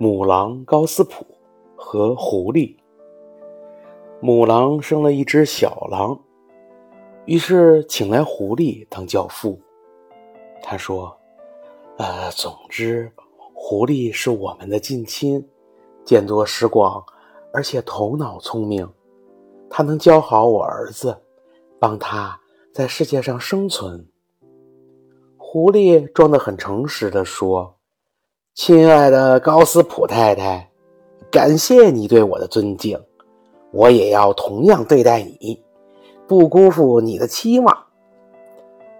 母狼高斯普和狐狸。母狼生了一只小狼，于是请来狐狸当教父。他说：“呃，总之，狐狸是我们的近亲，见多识广，而且头脑聪明。他能教好我儿子，帮他在世界上生存。”狐狸装得很诚实地说。亲爱的高斯普太太，感谢你对我的尊敬，我也要同样对待你，不辜负你的期望。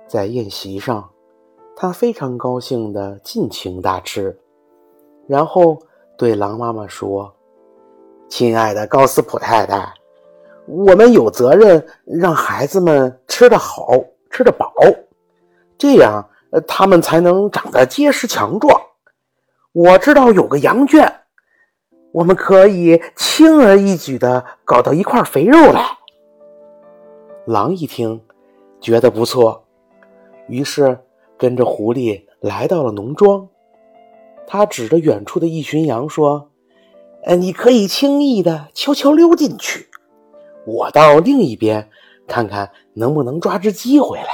在宴席上，他非常高兴地尽情大吃，然后对狼妈妈说：“亲爱的高斯普太太，我们有责任让孩子们吃得好，吃得饱，这样，他们才能长得结实强壮。”我知道有个羊圈，我们可以轻而易举的搞到一块肥肉来。狼一听，觉得不错，于是跟着狐狸来到了农庄。他指着远处的一群羊说：“呃，你可以轻易的悄悄溜进去，我到另一边看看能不能抓只鸡回来。”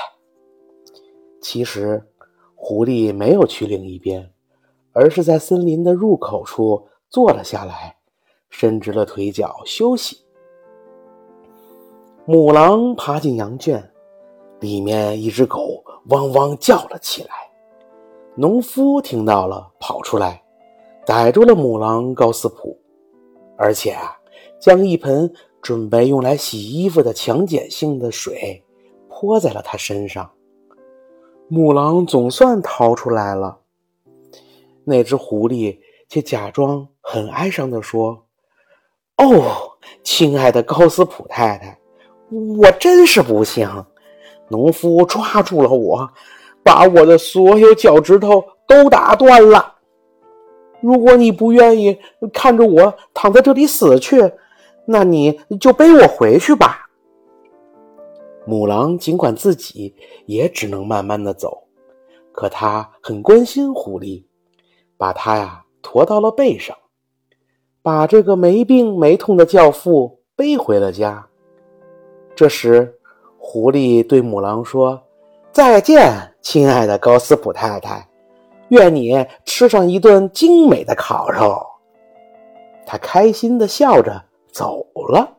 其实，狐狸没有去另一边。而是在森林的入口处坐了下来，伸直了腿脚休息。母狼爬进羊圈，里面一只狗汪汪叫了起来。农夫听到了，跑出来，逮住了母狼高斯普，而且啊，将一盆准备用来洗衣服的强碱性的水泼在了它身上。母狼总算逃出来了。那只狐狸却假装很哀伤地说：“哦，亲爱的高斯普太太，我真是不幸，农夫抓住了我，把我的所有脚趾头都打断了。如果你不愿意看着我躺在这里死去，那你就背我回去吧。”母狼尽管自己也只能慢慢的走，可它很关心狐狸。把他呀驮到了背上，把这个没病没痛的教父背回了家。这时，狐狸对母狼说：“再见，亲爱的高斯普太太，愿你吃上一顿精美的烤肉。”他开心的笑着走了。